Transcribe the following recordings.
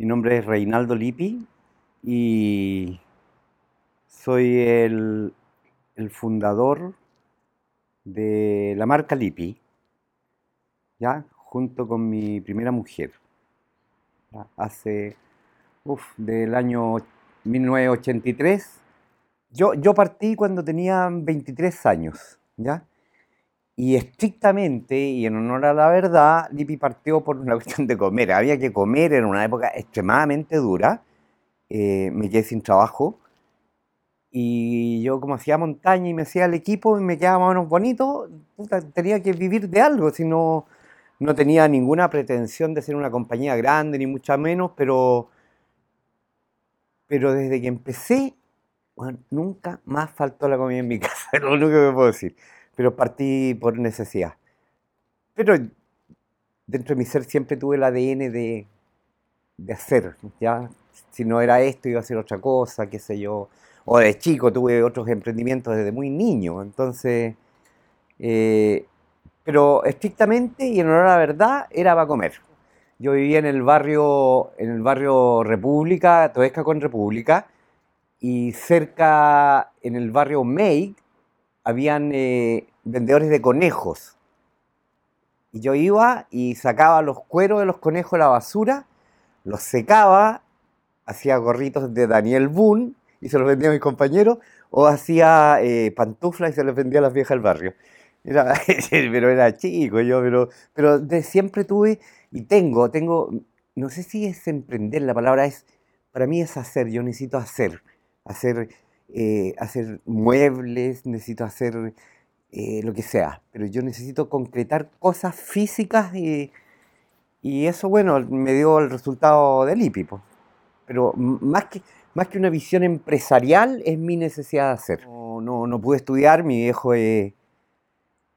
Mi nombre es Reinaldo Lippi y soy el, fundador de la marca Lippi, ¿ya? junto con mi primera mujer. Hace, uf, del año 1983. Yo, yo partí cuando tenía 23 años, ¿ya? Y estrictamente, y en honor a la verdad, Lippi partió por una cuestión de comer. Había que comer en una época extremadamente dura. Eh, me quedé sin trabajo. Y yo como hacía montaña y me hacía el equipo y me quedaba más o menos bonito, tenía que vivir de algo, si no, no tenía ninguna pretensión de ser una compañía grande, ni mucho menos, pero, pero desde que empecé, nunca más faltó la comida en mi casa, es lo único que puedo decir pero partí por necesidad. Pero dentro de mi ser siempre tuve el ADN de, de hacer, ¿ya? Si no era esto, iba a hacer otra cosa, qué sé yo. O de chico tuve otros emprendimientos desde muy niño, entonces... Eh, pero estrictamente y en honor a la verdad era para comer. Yo vivía en el barrio, en el barrio República, Toesca con República, y cerca en el barrio May habían eh, vendedores de conejos. Y yo iba y sacaba los cueros de los conejos de la basura, los secaba, hacía gorritos de Daniel Boone y se los vendía a mis compañeros, o hacía eh, pantuflas y se los vendía a las viejas del barrio. Era, pero era chico yo, pero, pero de siempre tuve y tengo, tengo, no sé si es emprender, la palabra es, para mí es hacer, yo necesito hacer, hacer, eh, hacer muebles, necesito hacer eh, lo que sea, pero yo necesito concretar cosas físicas y, y eso, bueno, me dio el resultado del IPI. Pero más que, más que una visión empresarial es mi necesidad de hacer. No, no, no pude estudiar, mi viejo es,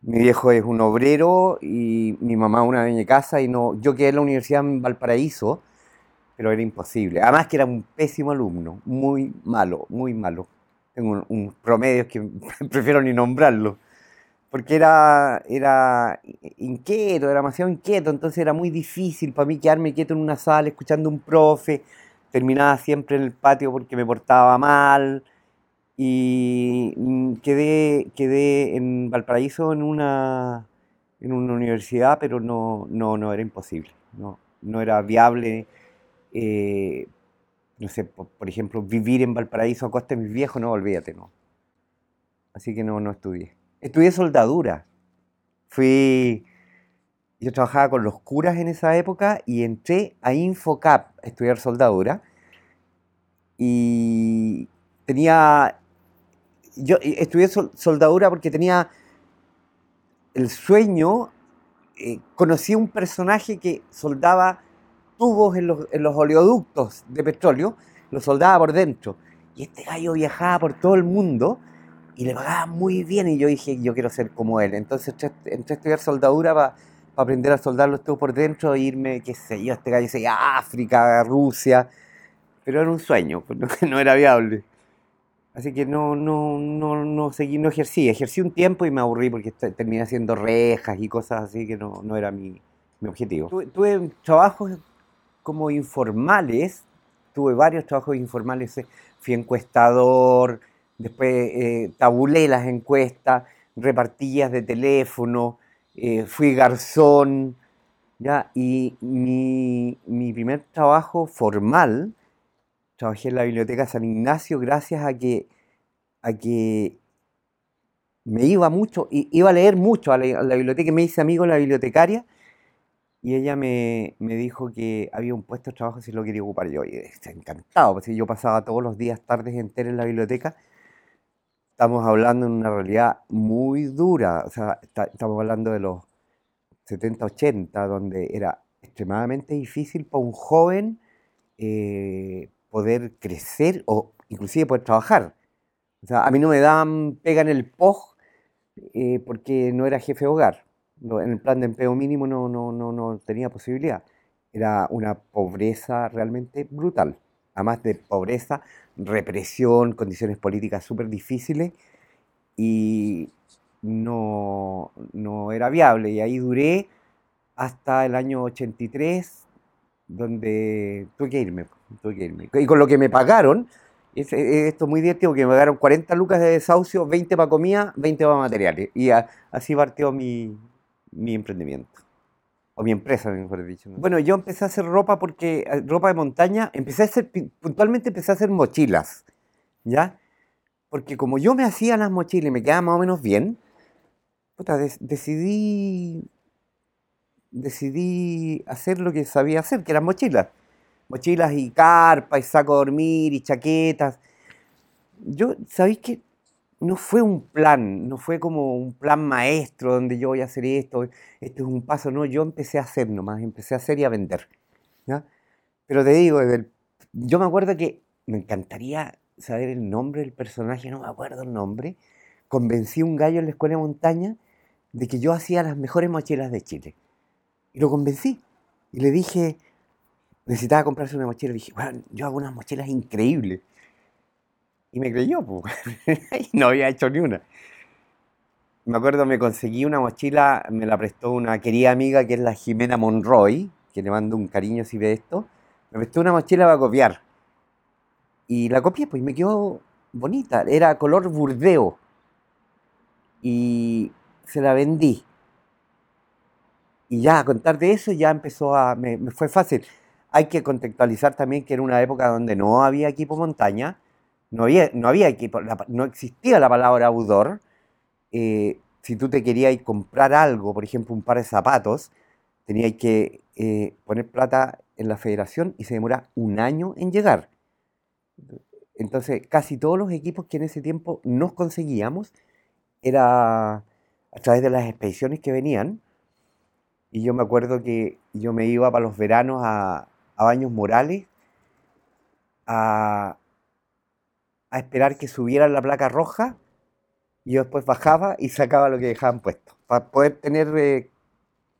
mi viejo es un obrero y mi mamá una dueña de casa y no, yo quedé en la universidad en Valparaíso, pero era imposible. Además que era un pésimo alumno, muy malo, muy malo. Tengo un, promedio que prefiero ni nombrarlo porque era, era inquieto, era demasiado inquieto, entonces era muy difícil para mí quedarme quieto en una sala escuchando a un profe, terminaba siempre en el patio porque me portaba mal y mm, quedé, quedé en Valparaíso en una, en una universidad, pero no, no, no era imposible, no, no era viable. Eh, no sé, por, ejemplo, vivir en Valparaíso a costa de mis viejos, no, olvídate, no. Así que no, no estudié. Estudié soldadura. Fui. Yo trabajaba con los curas en esa época y entré a Infocap a estudiar soldadura. Y tenía. Yo estudié soldadura porque tenía el sueño. Eh, conocí un personaje que soldaba tubos en los, en los oleoductos de petróleo, los soldaba por dentro. Y este gallo viajaba por todo el mundo y le pagaba muy bien y yo dije, yo quiero ser como él. Entonces entré, a estudiar soldadura para aprender a soldar los tubos por dentro e irme, qué sé yo, este gallo se a África, Rusia, pero era un sueño, pues, no, era viable. Así que no, no, no, no seguí, no ejercí. Ejercí un tiempo y me aburrí porque terminé haciendo rejas y cosas así que no, no era mi, mi objetivo. Tuve, tuve, trabajos como informales, tuve varios trabajos informales, eh, fui encuestador, después eh, tabulé las encuestas, repartías de teléfono, eh, fui garzón, ¿ya? y mi, primer trabajo formal, trabajé en la Biblioteca San Ignacio gracias a que, a que me iba mucho, iba a leer mucho a la, biblioteca, me hice amigo de la bibliotecaria, y ella me, dijo que había un puesto de trabajo si lo quería ocupar yo. Y encantado, porque yo pasaba todos los días, tardes enteras en la biblioteca estamos hablando en una realidad muy dura, o sea, estamos hablando de los 70, 80, donde era extremadamente difícil para un joven eh, poder crecer o inclusive poder trabajar. O sea, a mí no me daban pega en el POG eh, porque no era jefe de hogar. En el plan de empleo mínimo no, no, no, no tenía posibilidad. Era una pobreza realmente brutal además de pobreza, represión, condiciones políticas súper difíciles y no, no, era viable. Y ahí duré hasta el año 83, donde tuve que irme, tuve que irme. Y con lo que me pagaron, es, esto es muy divertido, que me pagaron 40 lucas de desahucio, 20 para comida, 20 para materiales. Y así partió mi, mi emprendimiento. O mi empresa, mejor dicho. Bueno, yo empecé a hacer ropa porque, eh, ropa de montaña, empecé a hacer, puntualmente empecé a hacer mochilas, ¿ya? Porque como yo me hacía las mochilas y me quedaba más o menos bien, decidí, decidí hacer lo que sabía hacer, que eran mochilas. Mochilas y carpa y saco de dormir y chaquetas. Yo, ¿sabéis qué? No fue un plan, no fue como un plan maestro donde yo voy a hacer esto, esto es un paso, no, yo empecé a hacer nomás, empecé a hacer y a vender. Pero te digo, yo me acuerdo que me encantaría saber el nombre del personaje, no me acuerdo el nombre, convencí a un gallo en la escuela de montaña de que yo hacía las mejores mochilas de Chile. Y lo convencí. Y le dije, necesitaba comprarse una mochila. Le dije, bueno, yo hago unas mochilas increíbles. Y me creyó, pues. no había hecho ni una. Me acuerdo, me conseguí una mochila, me la prestó una querida amiga que es la Jimena Monroy, que le mando un cariño si ve esto. Me prestó una mochila para copiar. Y la copié, pues, y me quedó bonita. Era color burdeo. Y se la vendí. Y ya, a contar de eso, ya empezó a. Me, me fue fácil. Hay que contextualizar también que era una época donde no había equipo montaña no había, no había no existía la palabra outdoor. Eh, si tú te querías comprar algo, por ejemplo, un par de zapatos, tenías que eh, poner plata en la federación y se demora un año en llegar. Entonces, casi todos los equipos que en ese tiempo nos conseguíamos era a través de las expediciones que venían. Y yo me acuerdo que yo me iba para los veranos a, a Baños Morales a, a esperar que subieran la placa roja y yo después bajaba y sacaba lo que dejaban puesto. Para poder tener eh,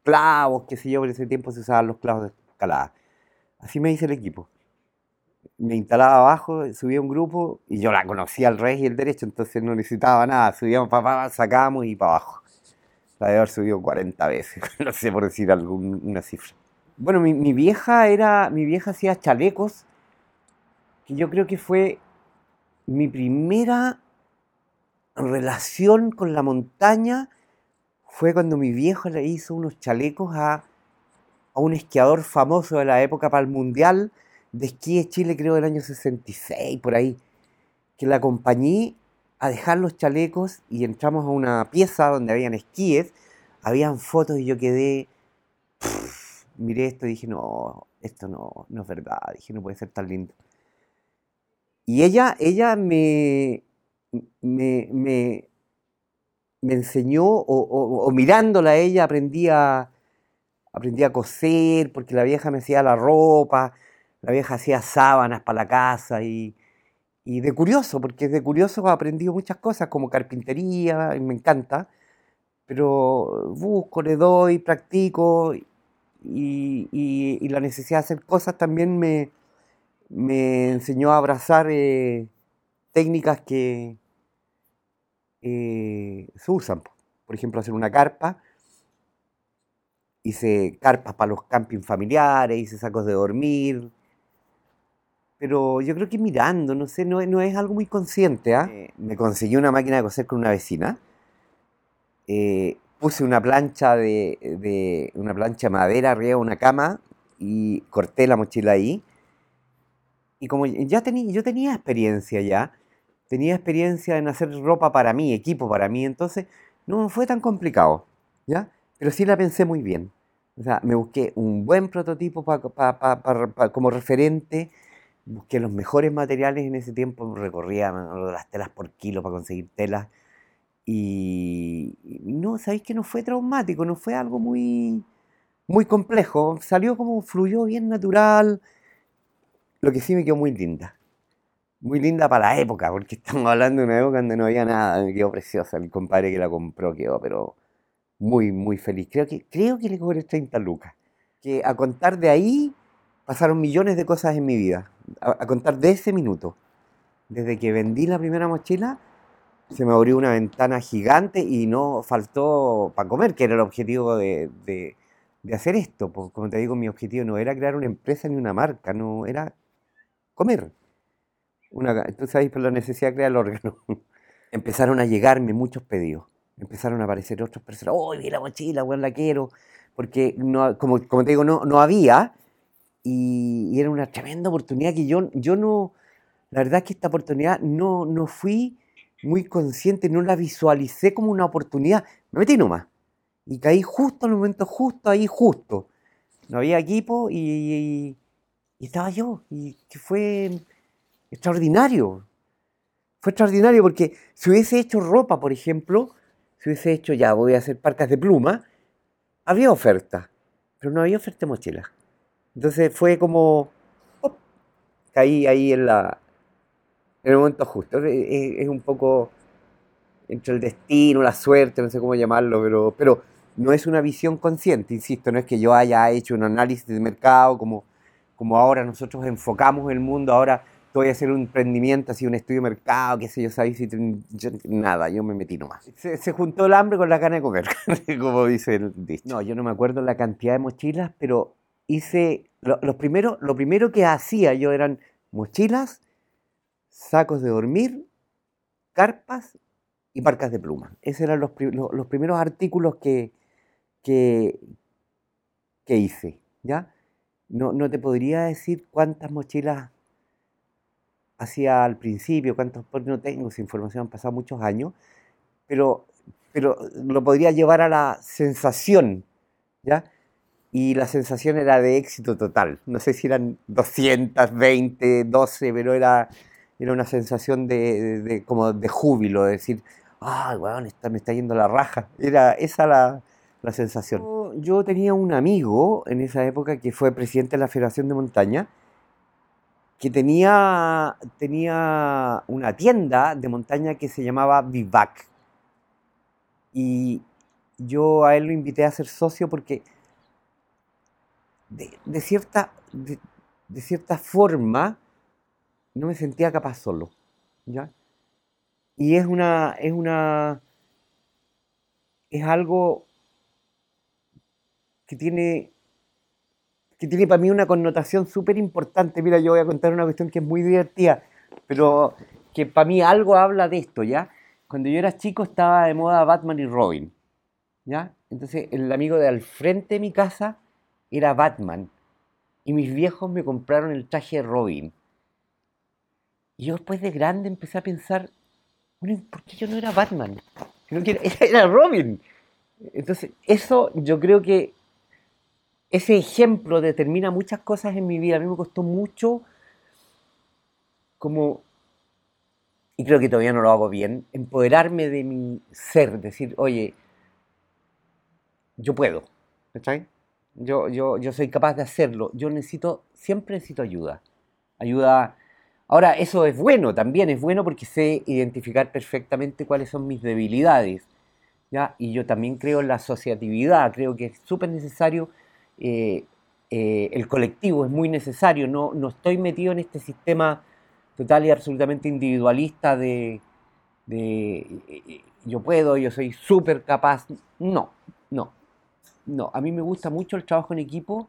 clavos, qué sé yo, en ese tiempo se usaban los clavos de escalada. Así me hice el equipo. Me instalaba abajo, subía un grupo y yo la conocía al rey y el derecho, entonces no necesitaba nada. Subíamos para sacábamos y para abajo. La de haber subido 40 veces, no sé por decir alguna cifra. Bueno, mi, mi, vieja era, mi vieja hacía chalecos, que yo creo que fue mi primera relación con la montaña fue cuando mi viejo le hizo unos chalecos a, un esquiador famoso de la época para el Mundial de Esquí de Chile, creo del año 66, por ahí, que la acompañé a dejar los chalecos y entramos a una pieza donde habían esquíes, habían fotos y yo quedé, miré esto y dije, no, esto no, no es verdad, dije, no puede ser tan lindo. Y ella, ella me, me, me, enseñó, o, mirándola a ella aprendí a, a coser, porque la vieja me hacía la ropa, la vieja hacía sábanas para la casa y, y de curioso, porque de curioso he aprendido muchas cosas como carpintería, y me encanta, pero busco, le doy, practico y, y, la necesidad de hacer cosas también me, me enseñó a abrazar eh, técnicas que eh, se usan. Por ejemplo, hacer una carpa. Hice carpas para los campings familiares, hice sacos de dormir. Pero yo creo que mirando, no sé, no, es algo muy consciente. ¿ah? Eh, me conseguí una máquina de coser con una vecina. puse una plancha de, de, una plancha de madera arriba de una cama y corté la mochila ahí y como ya tenía, yo tenía experiencia ya, tenía experiencia en hacer ropa para mí, equipo para mí, entonces no fue tan complicado, ¿ya? Pero sí la pensé muy bien. O sea, me busqué un buen prototipo como referente, busqué los mejores materiales en ese tiempo, recorría las telas por kilo para conseguir telas. Y no, sabéis que no fue traumático, no fue algo muy, muy complejo, salió como fluyó bien natural, lo que sí me quedó muy linda. Muy linda para la época, porque estamos hablando de una época donde no había nada. Me quedó preciosa. El compadre que la compró quedó, pero muy, muy feliz. Creo que, creo que le cobré 30 lucas. Que a contar de ahí pasaron millones de cosas en mi vida. A, contar de ese minuto. Desde que vendí la primera mochila, se me abrió una ventana gigante y no faltó para comer, que era el objetivo de, de hacer esto. Pues, como te digo, mi objetivo no era crear una empresa ni una marca, no era comer. Una, tú sabes, por la necesidad de crear el órgano. Empezaron a llegarme muchos pedidos. Empezaron a aparecer otras personas. ¡Oh, vi la mochila, bueno, la quiero! Porque, no, como, como te digo, no, no había. Y, era una tremenda oportunidad que yo, yo no. La verdad es que esta oportunidad no, no fui muy consciente, no la visualicé como una oportunidad. Me metí nomás. Y caí justo en el momento justo, ahí justo. No había equipo y estaba yo. Y fue extraordinario. Fue extraordinario porque si hubiese hecho ropa, por ejemplo, si hubiese hecho ya, voy a hacer parcas de pluma, había oferta, pero no había oferta de mochila. Entonces fue como, caí ahí en, la, en el momento justo. Es, un poco entre el destino, la suerte, no sé cómo llamarlo, pero, pero no es una visión consciente, insisto, no es que yo haya hecho un análisis de mercado como, como ahora nosotros enfocamos el mundo, ahora voy a hacer un emprendimiento, así un estudio de mercado, qué sé yo, ¿sabes? nada, yo me metí nomás. Se, juntó el hambre con la gana de comer, como dice el dicho. No, yo no me acuerdo la cantidad de mochilas, pero hice, lo, los primeros, lo primero que hacía yo eran mochilas, sacos de dormir, carpas y parcas de pluma. Esos eran los, los, primeros artículos que, que hice, ¿ya? No, no te podría decir cuántas mochilas hacía al principio, cuántos, porque no tengo esa información, han pasado muchos años, pero, pero lo podría llevar a la sensación, ¿ya? Y la sensación era de éxito total. No sé si eran 220, 12, pero era, era una sensación de, como de júbilo, de decir, ay, weón, me está yendo la raja. Era esa la, la sensación. yo tenía un amigo en esa época que fue presidente de la Federación de Montaña, que tenía, tenía una tienda de montaña que se llamaba Vivac. Y yo a él lo invité a ser socio porque de, cierta, de, cierta forma no me sentía capaz solo. ¿ya? Y es una, es una, es algo que tiene que tiene para mí una connotación súper importante. Mira, yo voy a contar una cuestión que es muy divertida, pero que para mí algo habla de esto, ¿ya? Cuando yo era chico estaba de moda Batman y Robin, ¿ya? Entonces el amigo de al frente de mi casa era Batman y mis viejos me compraron el traje de Robin. Y yo después de grande empecé a pensar, bueno, ¿por qué yo no era Batman? Era Robin. Entonces, eso yo creo que ese ejemplo determina muchas cosas en mi vida. A mí me costó mucho como, y creo que todavía no lo hago bien, empoderarme de mi ser, decir, oye, yo puedo, Yo, yo, yo soy capaz de hacerlo. Yo necesito, siempre necesito ayuda. Ayuda. Ahora, eso es bueno, también es bueno porque sé identificar perfectamente cuáles son mis debilidades. ¿ya? Y yo también creo en la asociatividad, creo que es súper necesario eh, eh, el colectivo es muy necesario, no, no estoy metido en este sistema total y absolutamente individualista de, eh, yo puedo, yo soy súper capaz. No, no, no. A mí me gusta mucho el trabajo en equipo,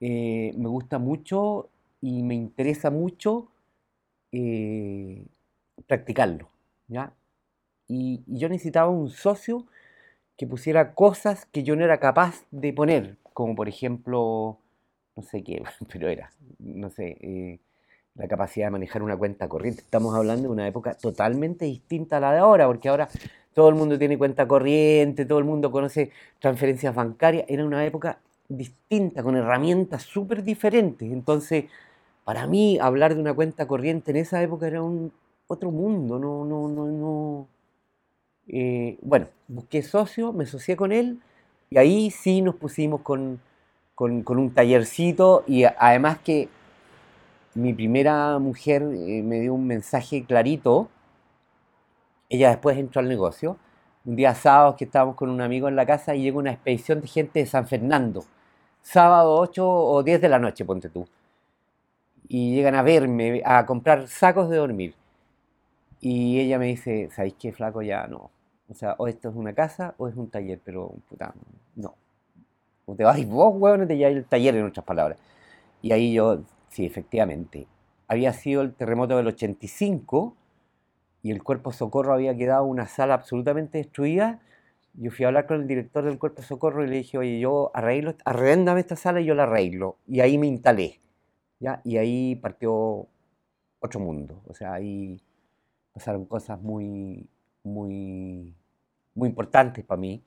me gusta mucho y me interesa mucho practicarlo. ¿ya? y, yo necesitaba un socio que pusiera cosas que yo no era capaz de poner, como por ejemplo, no sé qué, pero era, no sé, eh, la capacidad de manejar una cuenta corriente. Estamos hablando de una época totalmente distinta a la de ahora, porque ahora todo el mundo tiene cuenta corriente, todo el mundo conoce transferencias bancarias. Era una época distinta, con herramientas súper diferentes. Entonces, para mí, hablar de una cuenta corriente en esa época era un otro mundo, no, no, no, no. Eh, bueno, busqué socio, me asocié con él y ahí sí nos pusimos con, un tallercito y además que mi primera mujer eh, me dio un mensaje clarito. Ella después entró al negocio. Un día sábado que estábamos con un amigo en la casa y llegó una expedición de gente de San Fernando. Sábado 8 o 10 de la noche, ponte tú. Y llegan a verme, a comprar sacos de dormir. Y ella me dice, ¿sabéis qué, flaco? Ya no. O sea, o esto es una casa o es un taller, pero puta, no. O te vas vos, weón, te lleváis el taller, en otras palabras. Y ahí yo, sí, efectivamente, había sido el terremoto del 85 y el cuerpo socorro había quedado una sala absolutamente destruida. Yo fui a hablar con el director del cuerpo socorro y le dije, oye, yo arreglo, arrendame esta sala y yo la arreglo. Y ahí me instalé. ¿ya? Y ahí partió otro mundo. O sea, ahí pasaron cosas muy, muy, muy importantes para mí.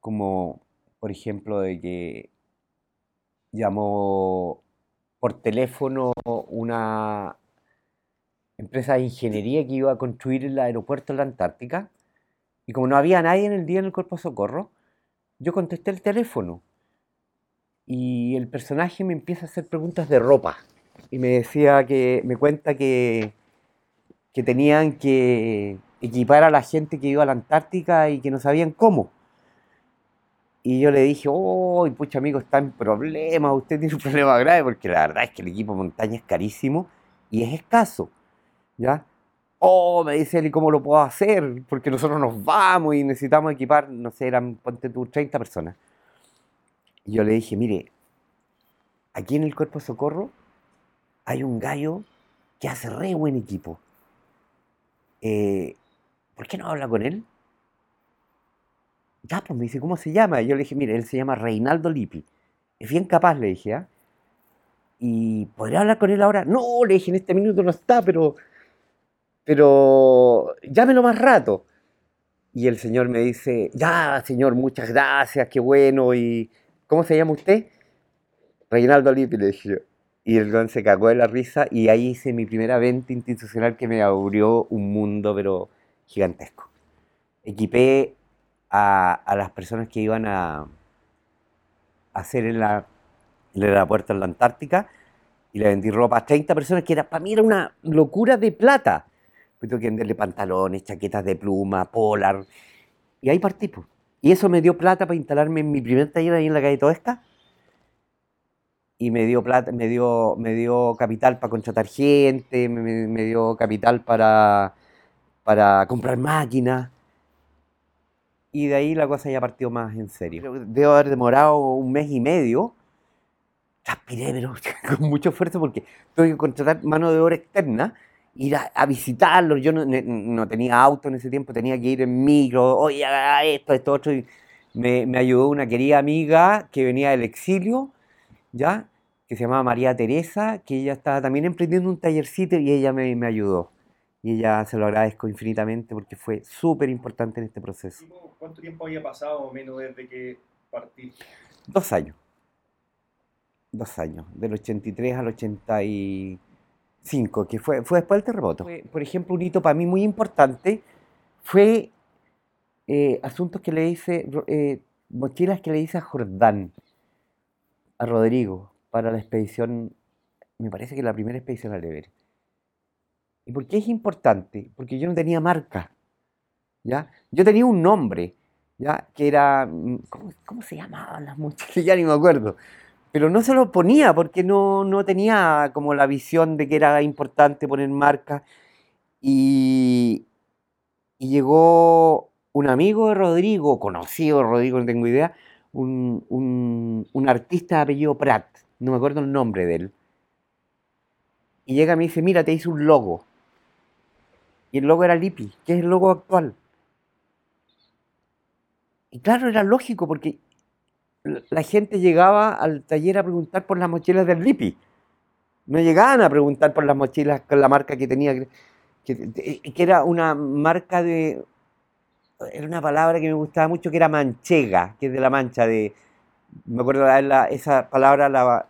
Como, por ejemplo, de que llamó por teléfono una empresa de ingeniería que iba a construir el aeropuerto en la Antártica. Y como no había nadie en el día en el cuerpo de socorro, yo contesté el teléfono. Y el personaje me empieza a hacer preguntas de ropa. Y me decía que, me cuenta que, que tenían que equipar a la gente que iba a la Antártica y que no sabían cómo. Y yo le dije, oh, pucha amigo, está en problema, usted tiene un problema grave, porque la verdad es que el equipo montaña es carísimo y es escaso. ¿Ya? Oh, me dice él, ¿y cómo lo puedo hacer? Porque nosotros nos vamos y necesitamos equipar, no sé, eran, ponte tú, 30 personas. Y yo le dije, mire, aquí en el Cuerpo de Socorro hay un gallo que hace re buen equipo. Eh, ¿Por qué no habla con él? Ya, pues me dice, ¿cómo se llama? Y yo le dije, mire, él se llama Reinaldo Lippi. Es bien capaz, le dije, ¿ah? ¿Y podría hablar con él ahora? No, le dije, en este minuto no está, pero. Pero. Llámelo más rato. Y el señor me dice, ya, señor, muchas gracias, qué bueno. ¿Y cómo se llama usted? Reinaldo Lippi, le dije. Y el don se cagó de la risa y ahí hice mi primera venta institucional que me abrió un mundo, pero gigantesco. Equipé a, las personas que iban a, hacer en, la, en el aeropuerto en la Antártica y le vendí ropa a 30 personas que era, para mí era una locura de plata. Tuve que venderle pantalones, chaquetas de pluma, polar. Y ahí partí. Y eso me dio plata para instalarme en mi primer taller ahí en la calle Toesca. Y me dio plata, me dio, me dio capital para contratar gente, me, me dio capital para, para comprar máquinas y de ahí la cosa ya partió más en serio. Debo haber demorado un mes y medio. Transpiré, pero con mucho esfuerzo porque tuve que contratar mano de obra externa, ir a, visitarlos. Yo no, tenía auto en ese tiempo, tenía que ir en micro, oye, esto, esto, otro. Y me, me, ayudó una querida amiga que venía del exilio, ¿ya? Que se llamaba María Teresa, que ella estaba también emprendiendo un tallercito y ella me, me ayudó y ella se lo agradezco infinitamente porque fue súper importante en este proceso. ¿Cuánto tiempo había pasado o menos desde que partiste? Dos años. Dos años, del 83 al 85, que fue, fue después del terremoto. por ejemplo, un hito para mí muy importante fue eh, asuntos que le hice, eh, mochilas que le hice a Jordán, a Rodrigo, para la expedición, me parece que la primera expedición al Everest. ¿Y por qué es importante? Porque yo no tenía marca. ¿ya? Yo tenía un nombre, ¿ya? que era. Mm, ¿Cómo, se llamaban las mochilas? Ya ni me acuerdo. Pero no se lo ponía porque no, no tenía como la visión de que era importante poner marca. Y, llegó un amigo de Rodrigo, conocido Rodrigo, no tengo idea, un, un, un artista de apellido Pratt, no me acuerdo el nombre de él. Y llega y dice, mira, te hice un logo. Y el logo era Lipi, que es el logo actual. Y claro, era lógico porque la gente llegaba al taller a preguntar por las mochilas del Lipi. No llegaban a preguntar por las mochilas con la marca que tenía, que, era una marca de... Era una palabra que me gustaba mucho, que era manchega, que es de la mancha de... Me acuerdo de esa palabra la,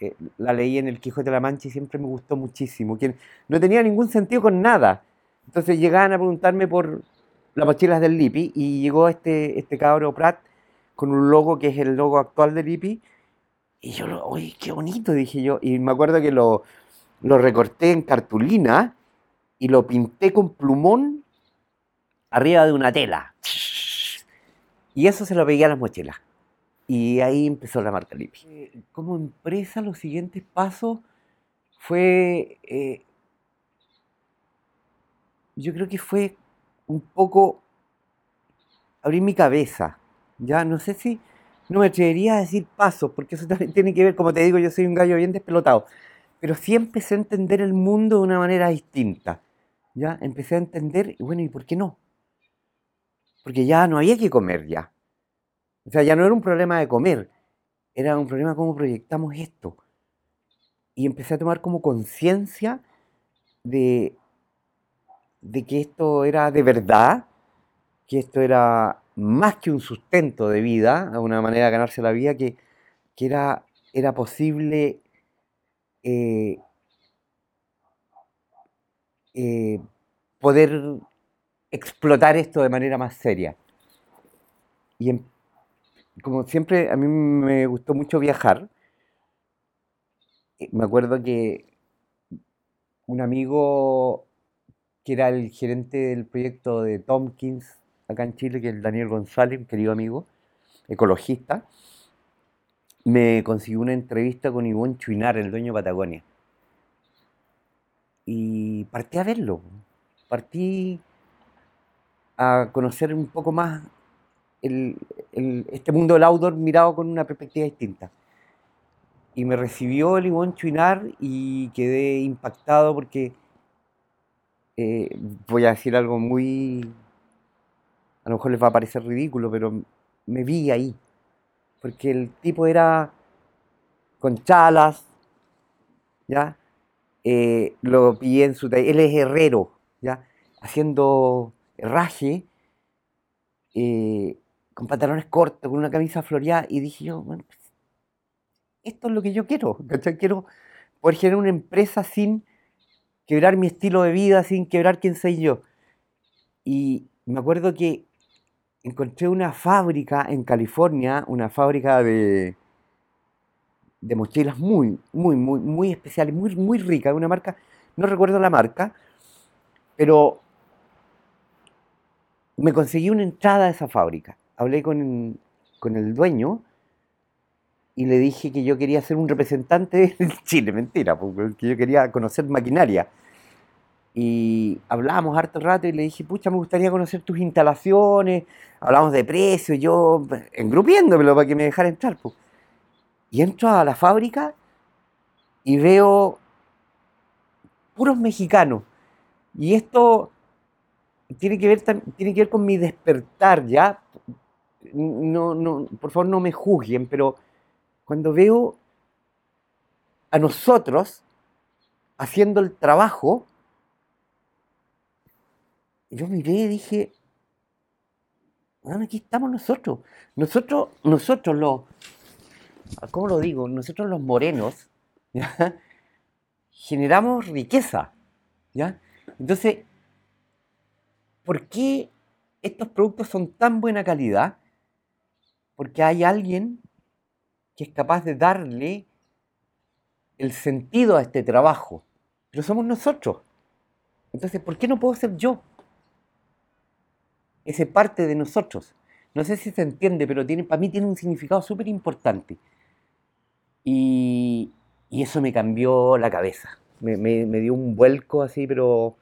eh, la leí en el Quijote de la Mancha y siempre me gustó muchísimo. Que no tenía ningún sentido con nada entonces llegaban a preguntarme por las mochilas del Lipi y llegó este, este cabro Pratt con un logo que es el logo actual del Lipi. Y yo, lo, uy, qué bonito, dije yo. Y me acuerdo que lo, lo recorté en cartulina y lo pinté con plumón arriba de una tela. Y eso se lo pegué a las mochilas. Y ahí empezó la marca Lipi. Como empresa, los siguientes pasos fue eh, yo creo que fue un poco abrir mi cabeza. Ya no sé si no me atrevería a decir pasos, porque eso también tiene que ver, como te digo, yo soy un gallo bien despelotado, pero sí empecé a entender el mundo de una manera distinta. ¿ya? Empecé a entender, y bueno, ¿y por qué no? Porque ya no había que comer ya. O sea, ya no era un problema de comer, era un problema de cómo proyectamos esto. Y empecé a tomar como conciencia de, de que esto era de verdad, que esto era más que un sustento de vida, una manera de ganarse la vida, que, era, era posible eh, eh, poder explotar esto de manera más seria. Y como siempre, a mí me gustó mucho viajar. Eh, me acuerdo que un amigo que era el gerente del proyecto de Tompkins acá en Chile, que es el Daniel González, querido amigo, ecologista, me consiguió una entrevista con Ivonne Chuinar, el dueño de Patagonia. Y partí a verlo. Partí a conocer un poco más este mundo del outdoor mirado con una perspectiva distinta. Y me recibió el Ivonne Chuinar y quedé impactado porque eh, voy a decir algo muy a lo mejor les va a parecer ridículo, pero me vi ahí. Porque el tipo era con chalas, ¿ya? Eh, lo pillé en su... Él es herrero, ¿ya? Haciendo herraje, eh, con pantalones cortos, con una camisa floreada, y dije yo, bueno, esto es lo que yo quiero, Quiero poder generar una empresa sin quebrar mi estilo de vida, sin quebrar quién soy yo. Y me acuerdo que encontré una fábrica en California, una fábrica de, de mochilas muy, muy, muy, muy especial, muy, muy rica, una marca, no recuerdo la marca, pero me conseguí una entrada a esa fábrica. Hablé con, con el dueño y le dije que yo quería ser un representante de Chile, mentira, porque yo quería conocer maquinaria. Y hablábamos harto rato y le dije, pucha, me gustaría conocer tus instalaciones, hablamos de precio, yo engrupiéndomelo para que me dejara entrar. Pues. Y entro a la fábrica y veo puros mexicanos. Y esto tiene que ver, tiene que ver con mi despertar, ¿ya? No, no, por favor no me juzguen, pero cuando veo a nosotros haciendo el trabajo, yo miré y dije, bueno, aquí estamos nosotros. Nosotros, nosotros los, ¿cómo lo digo? Nosotros los morenos, generamos riqueza, ¿ya? Entonces, ¿por qué estos productos son tan buena calidad? Porque hay alguien es capaz de darle el sentido a este trabajo, pero somos nosotros. Entonces, ¿por qué no puedo ser yo? ese parte de nosotros. No sé si se entiende, pero tiene, para mí tiene un significado súper importante. Y, eso me cambió la cabeza. Me, dio un vuelco así, pero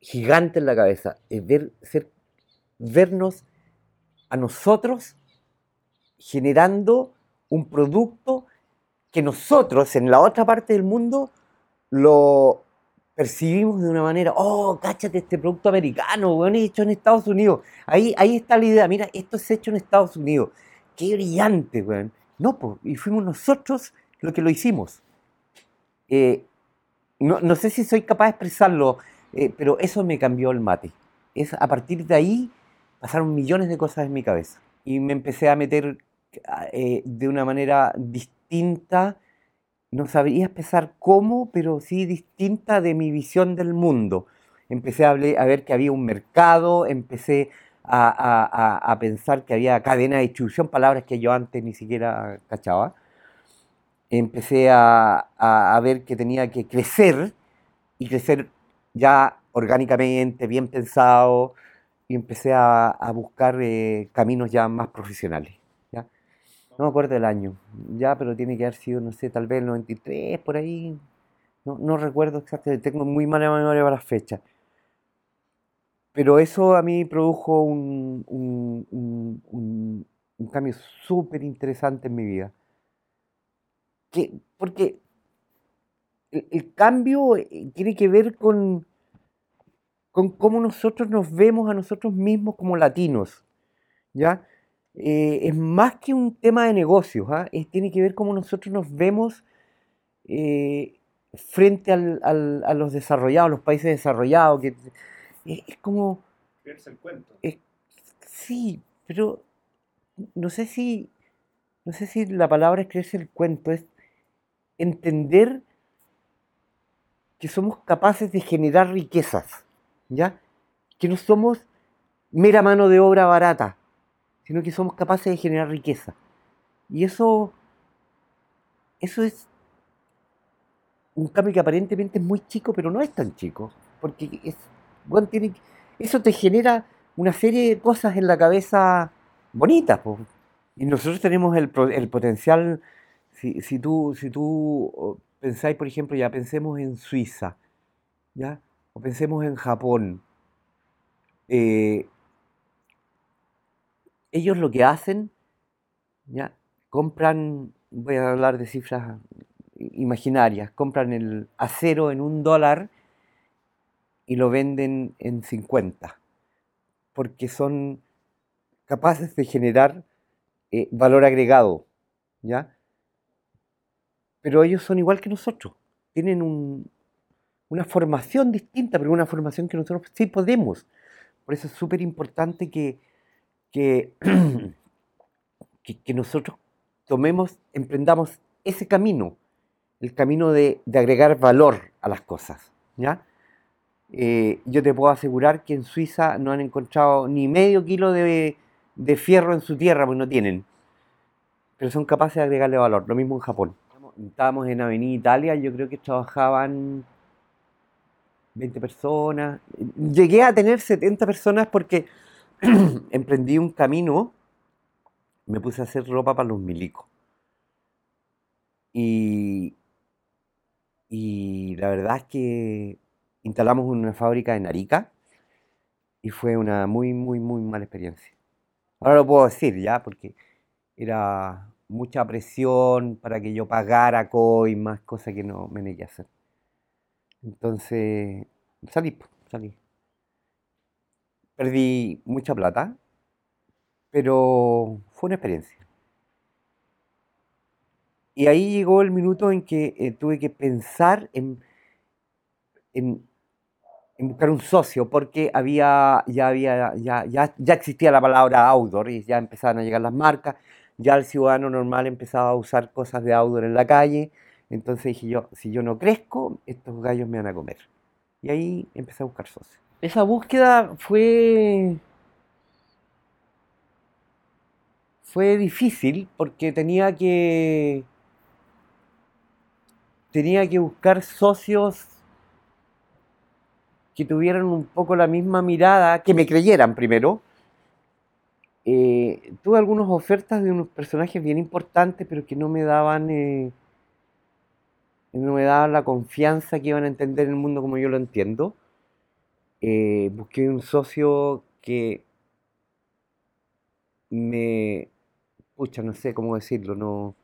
gigante en la cabeza. Es ver, ser, vernos a nosotros generando un producto que nosotros en la otra parte del mundo lo, percibimos de una manera, oh, cáchate este producto americano, bueno, hecho en Estados Unidos. Ahí, ahí está la idea, mira, esto es hecho en Estados Unidos. Qué brillante, weón. No, pues, y fuimos nosotros los que lo hicimos. Eh, no, sé si soy capaz de expresarlo, eh, pero eso me cambió el mate. Es, a partir de ahí pasaron millones de cosas en mi cabeza. Y me empecé a meter eh, de una manera distinta no sabría expresar cómo, pero sí distinta de mi visión del mundo. Empecé a, ver que había un mercado, empecé a, pensar que había cadena de distribución, palabras que yo antes ni siquiera cachaba. Empecé a, ver que tenía que crecer y crecer ya orgánicamente, bien pensado, y empecé a, buscar eh, caminos ya más profesionales. No me acuerdo del año, ya, pero tiene que haber sido, no sé, tal vez el 93, por ahí. No, no recuerdo exactamente, tengo muy mala memoria para las fechas. Pero eso a mí produjo un, cambio súper interesante en mi vida. Que, porque el, el cambio eh, tiene que ver con, con cómo nosotros nos vemos a nosotros mismos como latinos. ¿ya? Eh, es más que un tema de negocios, ¿ah? Tiene que ver cómo nosotros nos vemos eh, frente al- al- a los desarrollados, los países desarrollados. Que, es, es como, el cuento. es- sí, pero no sé si, no sé si la palabra es creerse el cuento, es entender que somos capaces de generar riquezas, ¿ya? Que no somos mera mano de obra barata, sino que somos capaces de generar riqueza. Y eso, eso es un cambio que aparentemente es muy chico, pero no es tan chico, porque es, eso te genera una serie de cosas en la cabeza bonitas, po. Y nosotros tenemos el, el potencial, si, si tú, si tú pensáis, por ejemplo, ya pensemos en Suiza, ¿ya? O pensemos en Japón. eh, ellos lo que hacen, ¿ya? Compran, voy a hablar de cifras imaginarias, compran el acero en un dólar y lo venden en 50, porque son capaces de generar eh, valor agregado, ¿ya? Pero ellos son igual que nosotros, tienen un- una formación distinta, pero una formación que nosotros sí podemos. Por eso es súper importante que, que, que, que nosotros tomemos, emprendamos ese camino, el camino de, de agregar valor a las cosas, ¿ya? Eh, yo te puedo asegurar que en Suiza no han encontrado ni medio kilo de, de fierro en su tierra, porque no tienen. Pero son capaces de agregarle valor. Lo mismo en Japón. Estábamos en Avenida Italia, yo creo que trabajaban 20 personas. Llegué a tener 70 personas porque emprendí un camino, me puse a hacer ropa para los milicos. Y, y la verdad es que instalamos una fábrica en Arica y fue una muy, muy, muy mala experiencia. Ahora lo puedo decir ya, porque era mucha presión para que yo pagara coimas, cosa que no me negué a hacer. Entonces, salí, salí. Perdí mucha plata, pero fue una experiencia. Y ahí llegó el minuto en que eh, tuve que pensar en, en- en buscar un socio, porque había, ya, había, ya, ya, ya existía la palabra outdoor y ya empezaban a llegar las marcas, ya el ciudadano normal empezaba a usar cosas de outdoor en la calle, entonces dije yo, si yo no crezco, estos gallos me van a comer. Y ahí empecé a buscar socios. Esa búsqueda fue, fue difícil porque tenía que, tenía que buscar socios que tuvieran un poco la misma mirada, que me creyeran primero. Eh, tuve algunas ofertas de unos personajes bien importantes, pero que no me daban, eh, no me daban la confianza que iban a entender el mundo como yo lo entiendo. Eh, busqué un socio que me, pucha, no sé cómo decirlo, no,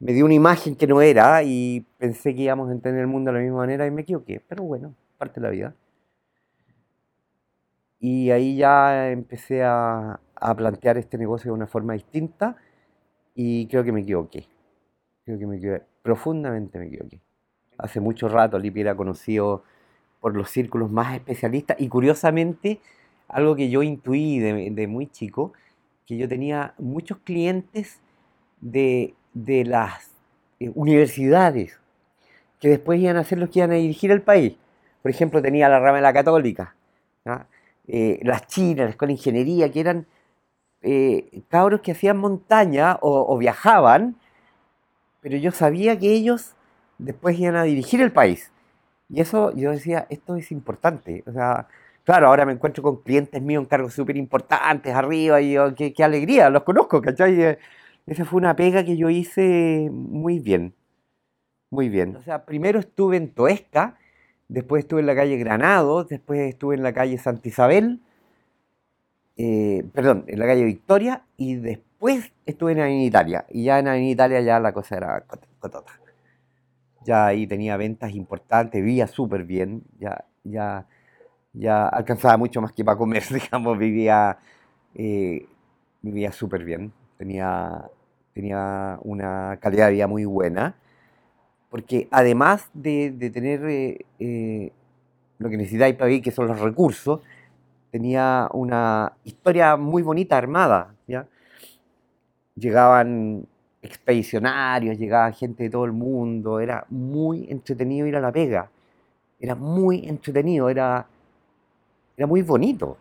me dio una imagen que no era y pensé que íbamos a entender el mundo de la misma manera y me equivoqué, pero bueno, parte de la vida. Y ahí ya empecé a, a plantear este negocio de una forma distinta y creo que me equivoqué. Creo que me equivoqué, profundamente me equivoqué. Hace mucho rato Lipi era conocido por los círculos más especialistas y curiosamente algo que yo intuí de, muy chico, que yo tenía muchos clientes de, de las eh, universidades que después iban a ser los que iban a dirigir el país. Por ejemplo, tenía la rama de la católica, ¿ya? Eh, las chinas, la escuela de ingeniería, que eran eh, cabros que hacían montaña o viajaban, pero yo sabía que ellos después iban a dirigir el país. Y eso yo decía, esto es importante. O sea, claro, ahora me encuentro con clientes míos en cargos súper importantes arriba y yo, qué, qué alegría, los conozco, ¿cachai? Eh, Esa fue una pega que yo hice muy bien, muy bien. O sea, primero estuve en Toesca, después estuve en la calle Granados, después estuve en la calle Santa Isabel, eh, perdón, en la calle Victoria, y después estuve en Italia, y ya en Italia ya la cosa era cotota. Ya ahí tenía ventas importantes, vivía súper bien, ya, ya, ya alcanzaba mucho más que para comer, digamos, vivía, eh, vivía súper bien, tenía, tenía una calidad de vida muy buena, porque además de, tener eh, eh, lo que necesitáis para vivir, que son los recursos, tenía una historia muy bonita armada, ¿ya? Llegaban expedicionarios, llegaba gente de todo el mundo, era muy entretenido ir a La Vega, era muy entretenido, era, era muy bonito.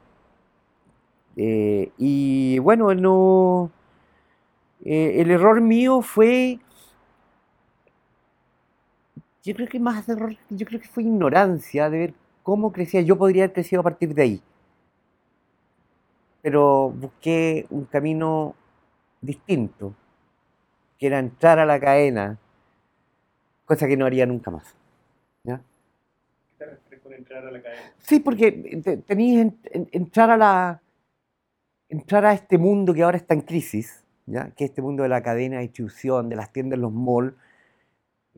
Eh, y bueno, no, eh, el error mío fue, yo creo que más error, yo creo que fue ignorancia de ver cómo crecía, yo podría haber crecido a partir de ahí. Pero busqué un camino distinto, que era entrar a la cadena, cosa que no haría nunca más. ¿ya? ¿Qué te refieres con entrar a la cadena? Sí, porque tenéis entrar a la entrar a este mundo que ahora está en crisis, ¿ya? que es este mundo de la cadena de distribución, de las tiendas, los malls.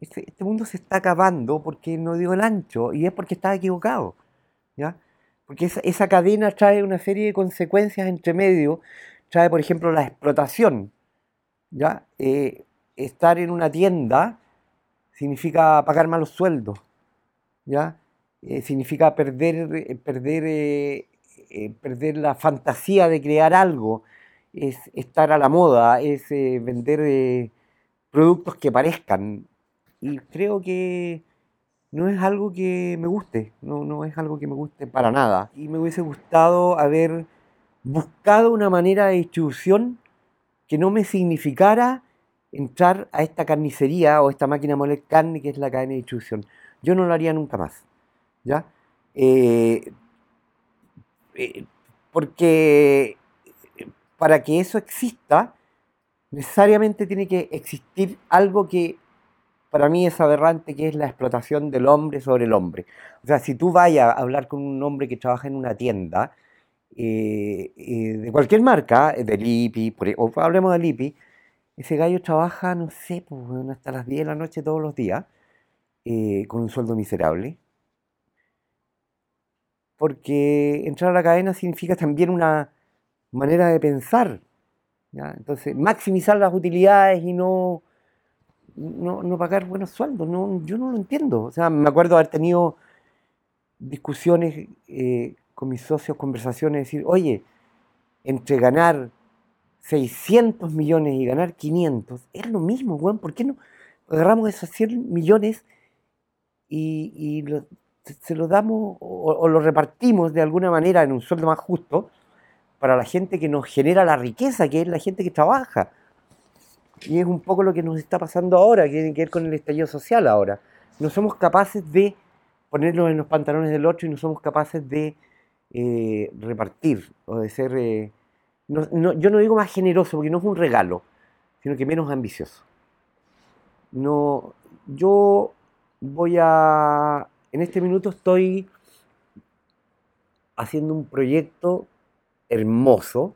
Este, este, mundo se está acabando porque no dio el ancho y es porque estaba equivocado. ¿ya? Porque esa, cadena trae una serie de consecuencias entre medio. Trae, por ejemplo, la explotación. ¿Ya? Eh, estar en una tienda significa pagar malos sueldos. ¿ya? Eh, significa perder, eh, perder, perder la fantasía de crear algo. Es estar a la moda, es vender productos que parezcan. Y creo que no es algo que me guste, no, no es algo que me guste para nada. Y me hubiese gustado haber buscado una manera de distribución que no me significara entrar a esta carnicería o esta máquina moler carne que es la cadena de distribución. Yo no lo haría nunca más. ¿Ya? Eh, eh, porque para que eso exista, necesariamente tiene que existir algo que para mí es aberrante que es la explotación del hombre sobre el hombre. O sea, si tú vayas a hablar con un hombre que trabaja en una tienda, eh, eh, de cualquier marca, eh, de Lipi, o hablemos de Lipi, ese gallo trabaja, no sé, pues, hasta las 10 de la noche todos los días, con un sueldo miserable. Porque entrar a la cadena significa también una manera de pensar. Entonces, maximizar las utilidades y no no, no pagar buenos sueldos. No, yo no lo entiendo. O sea, me acuerdo haber tenido discusiones con mis socios, conversaciones, decir, oye, entre ganar 600 millones y ganar 500, es lo mismo, weón, ¿por qué no agarramos esos 100 millones y, se los damos o, o lo repartimos de alguna manera en un sueldo más justo para la gente que nos genera la riqueza, que es la gente que trabaja? Y es un poco lo que nos está pasando ahora, que tiene que ver con el estallido social ahora. No somos capaces de ponernos en los pantalones del otro y no somos capaces de eh, repartir o de ser... Eh, yo no digo más generoso porque no es un regalo, sino que menos ambicioso. No, yo voy a... En este minuto estoy haciendo un proyecto hermoso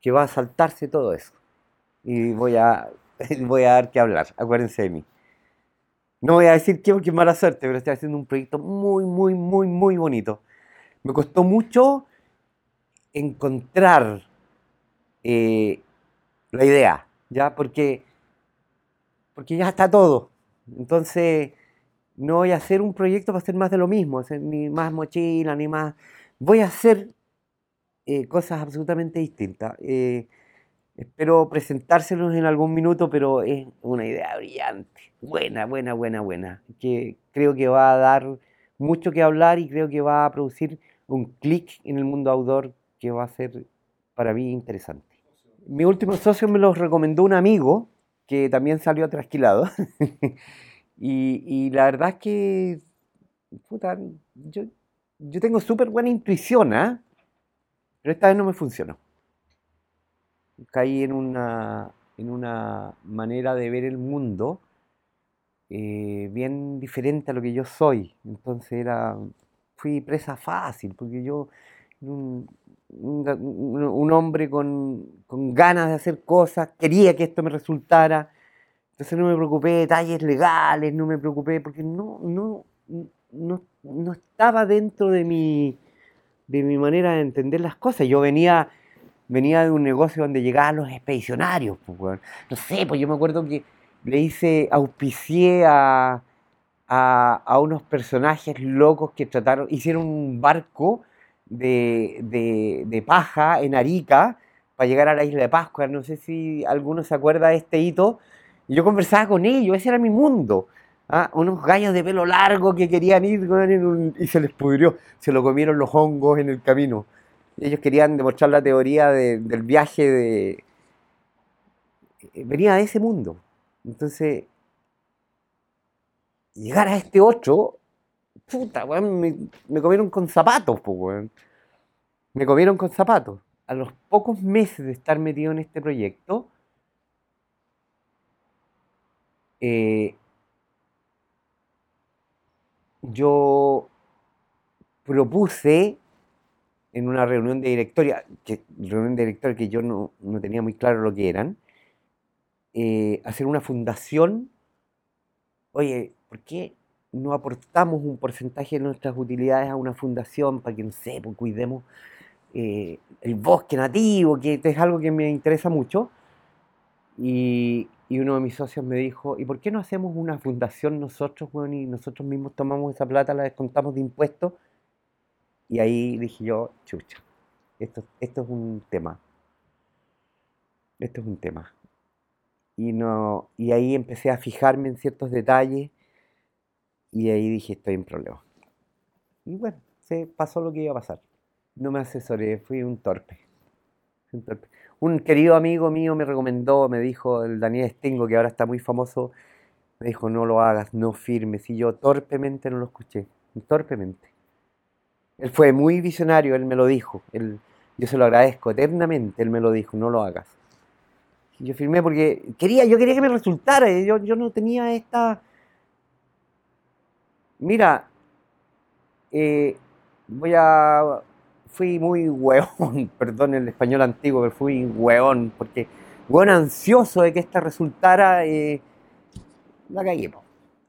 que va a saltarse todo eso y voy a, voy a dar que hablar, acuérdense de mí. No voy a decir qué porque es mala suerte, pero estoy haciendo un proyecto muy, muy, muy, muy bonito. Me costó mucho encontrar eh, la idea, ¿ya? Porque, porque ya está todo. Entonces, no voy a hacer un proyecto para hacer más de lo mismo, ni más mochila, ni más... Voy a hacer eh, cosas absolutamente distintas. Eh, Espero presentárselos en algún minuto, pero es una idea brillante, buena, buena, buena, buena, que creo que va a dar mucho que hablar y creo que va a producir un clic en el mundo outdoor que va a ser para mí interesante. Mi último socio me lo recomendó un amigo que también salió trasquilado. y, y, la verdad es que, puta, yo, yo tengo súper buena intuición, ¿ah? Pero esta vez no me funcionó caí en una, en una manera de ver el mundo eh, bien diferente a lo que yo soy. Entonces era, fui presa fácil, porque yo un, un hombre con, con ganas de hacer cosas, quería que esto me resultara. Entonces no me preocupé de detalles legales, no me preocupé porque no, no, no, no estaba dentro de mi, de mi manera de entender las cosas. Yo venía, venía de un negocio donde llegaban los expedicionarios. Pues, no sé, pues yo me acuerdo que le hice, auspicié a, a, unos personajes locos que trataron, hicieron un barco de, de, paja en Arica para llegar a la isla de Pascua. No sé si alguno se acuerda de este hito. Yo conversaba con ellos, ese era mi mundo. ¿ah? Unos gallos de pelo largo que querían ir y se les pudrió. Se lo comieron los hongos en el camino. Ellos querían demostrar la teoría del viaje de... Venía de ese mundo. Entonces, llegar a este otro, puta, me, me, comieron con zapatos, pues, Me comieron con zapatos. A los pocos meses de estar metido en este proyecto, eh, yo propuse en una reunión de directoria, reunión de directoria que yo no, tenía muy claro lo que eran, eh, hacer una fundación. Oye, ¿por qué no aportamos un porcentaje de nuestras utilidades a una fundación para que, no sé, pues, cuidemos eh, el bosque nativo, que es algo que me interesa mucho? Y, y uno de mis socios me dijo, ¿y por qué no hacemos una fundación nosotros, bueno, y nosotros mismos tomamos esa plata, la descontamos de impuestos? Y ahí dije yo, chucha, esto, esto es un tema. Esto es un tema. Y, no, y ahí empecé a fijarme en ciertos detalles y ahí dije, estoy en problema. Y bueno, se pasó lo que iba a pasar. No me asesoré, fui un torpe. Un torpe un querido amigo mío me recomendó, me dijo, el Daniel Stingo, que ahora está muy famoso, me dijo, no lo hagas, no firmes. Y yo torpemente no lo escuché, torpemente. Él fue muy visionario, él me lo dijo. Él, yo se lo agradezco eternamente, él me lo dijo, no lo hagas. Y yo firmé porque quería, yo quería que me resultara, yo, yo no tenía esta... Mira, eh, voy a fui muy hueón, perdón el español antiguo, pero fui hueón, porque hueón ansioso de que esta resultara, eh, la.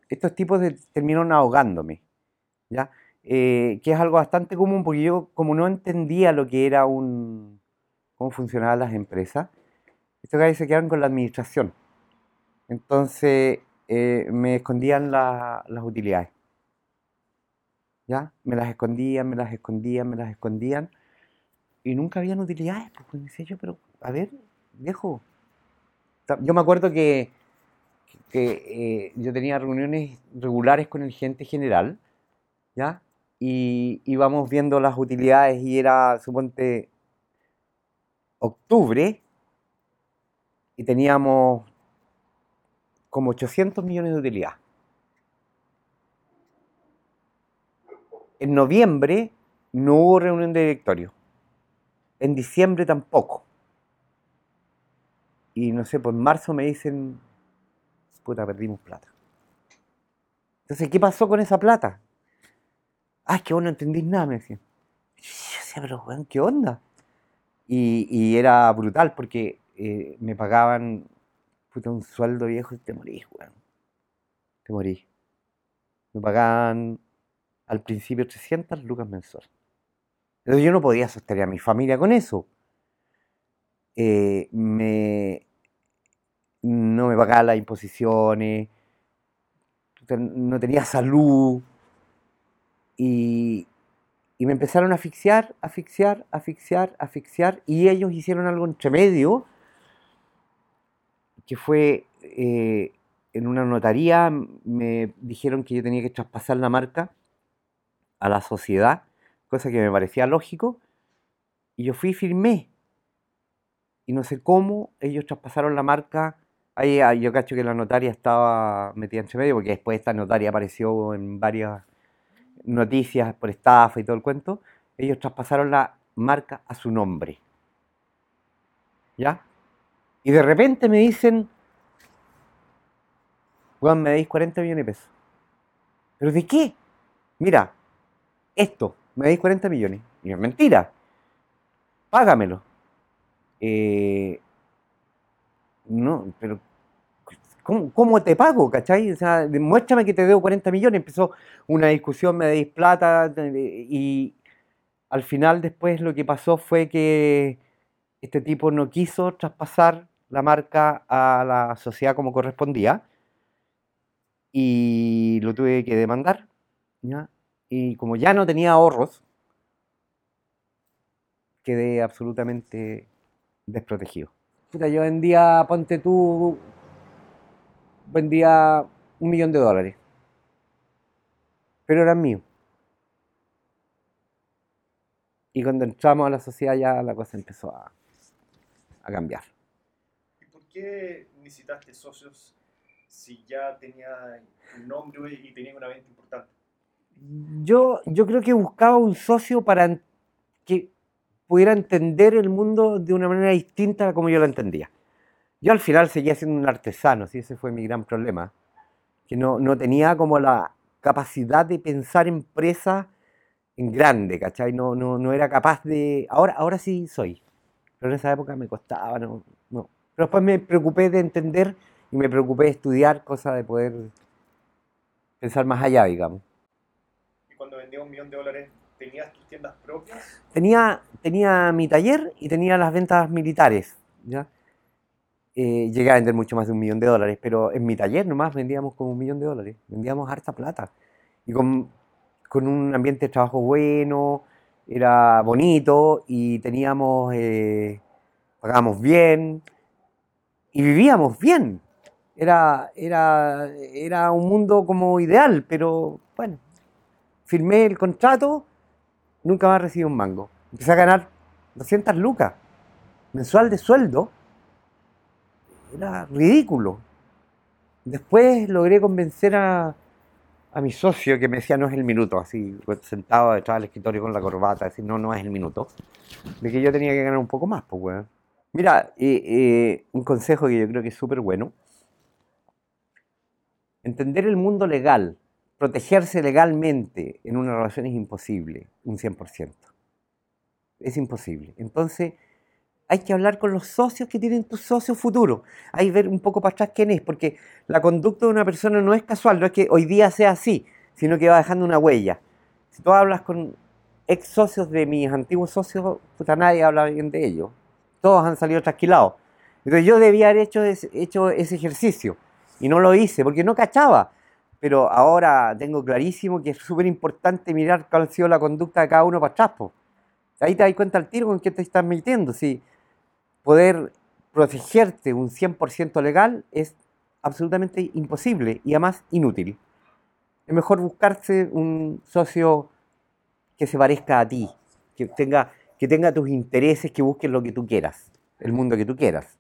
Estos tipos terminaron ahogándome, ¿ya? Eh, que es algo bastante común, porque yo como no entendía lo que era un, cómo funcionaban las empresas, estos gallos se quedaron con la administración. Entonces me escondían las utilidades. Me las escondían, me las escondían, me las escondían. Y nunca habían utilidades. Pues, pues decía yo, pero a ver, viejo. Yo me acuerdo que, que eh, yo tenía reuniones regulares con el gente general, ¿ya? Y íbamos viendo las utilidades y era, suponte, octubre y teníamos como 800 millones de utilidades. En noviembre no hubo reunión de directorio. En diciembre tampoco. Y no sé, pues en marzo me dicen, puta, perdimos plata. Entonces, ¿qué pasó con esa plata? Ah, es que vos no entendís nada, me decían. Yo decía, pero ¿qué onda? Y, era brutal porque eh, me pagaban puta, un sueldo viejo y te morís, weón. Te morís. Me pagaban al principio 300 lucas mensual. Entonces yo no podía sostener a mi familia con eso. Eh, me, no me pagaba las imposiciones, no tenía salud y, y me empezaron a asfixiar, asfixiar, asfixiar, asfixiar y ellos hicieron algo entre medio que fue eh, en una notaría me dijeron que yo tenía que traspasar la marca a la sociedad, cosa que me parecía lógico, y yo fui y firmé. Y no sé cómo ellos traspasaron la marca. Ahí ah, yo cacho que la notaria estaba metida entre medio, porque después esta notaria apareció en varias noticias por estafa y todo el cuento. Ellos traspasaron la marca a su nombre. ¿Ya? Y de repente me dicen, Juan, me deis 40 millones de pesos. ¿Pero de qué? Mira, esto, me dais 40 millones. Y es mentira. págamelo. Eh, no, pero ¿cómo, te pago, cachai? O sea, muéstrame que te debo 40 millones. Empezó una discusión, me deis plata y al final después lo que pasó fue que este tipo no quiso traspasar la marca a la sociedad como correspondía y lo tuve que demandar. Y como ya no tenía ahorros, quedé absolutamente desprotegido. yo vendía, ponte tú, vendía un millón de dólares, pero eran míos. Y cuando entramos a la sociedad ya la cosa empezó a, cambiar. ¿Y por qué necesitaste socios si ya tenía un nombre y tenía una venta importante? Yo, yo creo que buscaba un socio para que pudiera entender el mundo de una manera distinta a como yo lo entendía. Yo al final seguía siendo un artesano, ¿sí? ese fue mi gran problema, que no, no tenía como la capacidad de pensar empresa en grande, ¿cachai? No, no, no era capaz de... Ahora, ahora sí soy, pero en esa época me costaba, no, no. Pero después me preocupé de entender y me preocupé de estudiar, cosa de poder pensar más allá, digamos. ¿Y cuando vendía un millón de dólares, tenías tus tiendas propias? Tenía, tenía mi taller y tenía las ventas militares, ¿ya? Eh, llegué a vender mucho más de un millón de dólares, pero en mi taller nomás vendíamos como un millón de dólares, vendíamos harta plata. Y con, con un ambiente de trabajo bueno, era bonito y teníamos, eh, pagábamos bien y vivíamos bien. Era, era, era un mundo como ideal, pero bueno, firmé el contrato, nunca más recibí un mango. Empecé a ganar 200 lucas mensual de sueldo. Era ridículo. Después logré convencer a, a mi socio que me decía no es el minuto, así sentado detrás del escritorio con la corbata, decir no, no es el minuto, de que yo tenía que ganar un poco más, pues. Mira, eh, eh, un consejo que yo creo que es súper bueno. Entender el mundo legal, protegerse legalmente en una relación es imposible, un 100%. Es imposible. Entonces, hay que hablar con los socios que tienen tus socios futuros. Hay que ver un poco para atrás quién es, porque la conducta de una persona no es casual, no es que hoy día sea así, sino que va dejando una huella. Si tú hablas con ex socios de mis antiguos socios, puta, nadie habla bien de ellos. Todos han salido trasquilados. Entonces yo debía haber hecho ese, hecho ese ejercicio y no lo hice porque no cachaba. Pero ahora tengo clarísimo que es súper importante mirar cuál ha sido la conducta de cada uno para atrás. Ahí te das cuenta al tiro con qué te estás metiendo. Si poder protegerte un 100% legal es absolutamente imposible y además inútil. Es mejor buscarse un socio que se parezca a ti, que tenga, que tenga tus intereses, que busque lo que tú quieras, el mundo que tú quieras.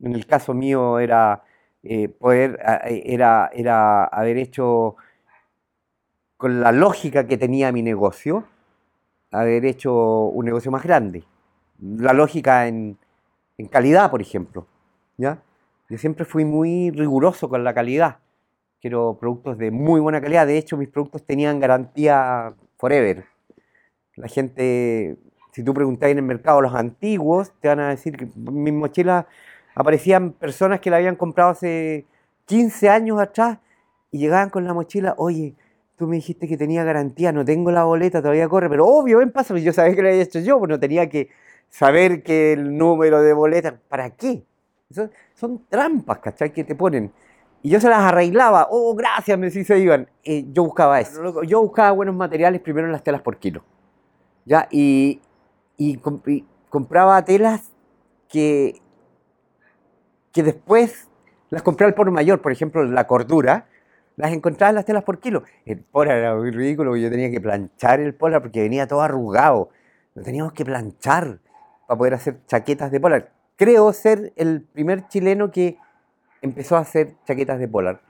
En el caso mío era eh, poder, era, era haber hecho con la lógica que tenía mi negocio, haber hecho un negocio más grande la lógica en, calidad, por ejemplo. ¿ya? Yo siempre fui muy riguroso con la calidad. Quiero productos de muy buena calidad. De hecho, mis productos tenían garantía forever. La gente, si tú preguntas en el mercado los antiguos, te van a decir que en mis mochilas aparecían personas que la habían comprado hace 15 años atrás y llegaban con la mochila, oye, tú me dijiste que tenía garantía, no tengo la boleta, todavía corre, pero obvio, ven, pásame, yo sabía que lo había hecho yo, pues no tenía que saber que el número de boletas, ¿para qué? Son, trampas, ¿cachai? Que te ponen. Y yo se las arreglaba, oh, gracias, me decía iban. yo buscaba eso. Yo buscaba buenos materiales primero en las telas por kilo. ¿Ya? Y, compraba telas que, que después las compré al por mayor, por ejemplo, la cordura, las encontraba en las telas por kilo. El polar era muy ridículo, yo tenía que planchar el polar porque venía todo arrugado. Lo teníamos que planchar para poder hacer chaquetas de polar. Creo ser el primer chileno que empezó a hacer chaquetas de polar,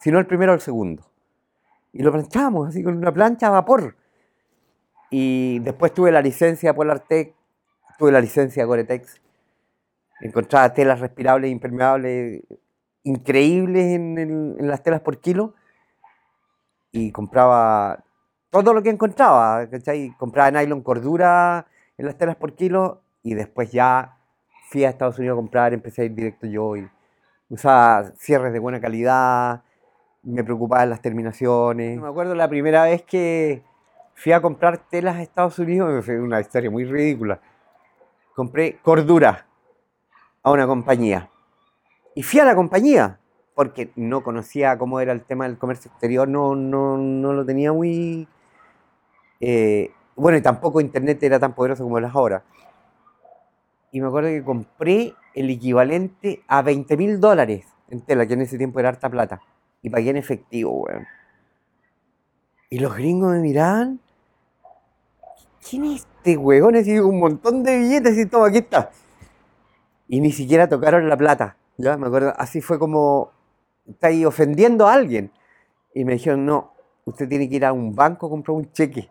si no el primero o el segundo. Y lo planchábamos así con una plancha a vapor. Y después tuve la licencia Polartec, tuve la licencia Goretex. Encontraba telas respirables impermeables increíbles en, en, las telas por kilo. Y compraba todo lo que encontraba. ¿cachai? Compraba nylon cordura en las telas por kilo y después ya fui a Estados Unidos a comprar, empecé a ir directo yo y usaba cierres de buena calidad, me preocupaba las terminaciones. Me acuerdo la primera vez que fui a comprar telas a Estados Unidos, una historia muy ridícula. Compré cordura a una compañía. Y fui a la compañía, porque no conocía cómo era el tema del comercio exterior, no, no, no lo tenía muy... Eh, bueno, y tampoco Internet era tan poderoso como es ahora. Y me acuerdo que compré el equivalente a 20 mil dólares en tela, que en ese tiempo era harta plata. Y pagué en efectivo, weón. Y los gringos me miraban. ¿Quién es este weón? Así un montón de billetes y todo, aquí está. Y ni siquiera tocaron la plata. Ya, me acuerdo, así fue como, está ahí ofendiendo a alguien. Y me dijeron, no, usted tiene que ir a un banco a comprar un cheque.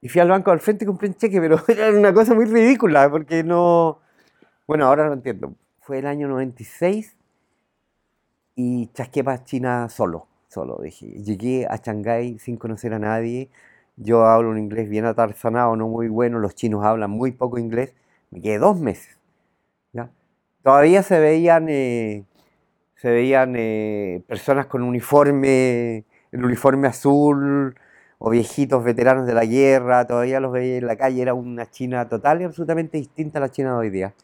Y fui al banco al frente y compré un cheque, pero era una cosa muy ridícula, porque no... Bueno, ahora lo entiendo. Fue el año 96 y chasqué para China solo, solo, dije. Llegué a Shanghái sin conocer a nadie. Yo hablo un inglés bien atarzanado, no muy bueno. Los chinos hablan muy poco inglés. Me quedé dos meses. Todavía se veían, eh, se veían eh, personas con uniforme, el uniforme azul, o viejitos veteranos de la guerra, todavía los veía en la calle, era una China total y absolutamente distinta a la China de hoy día.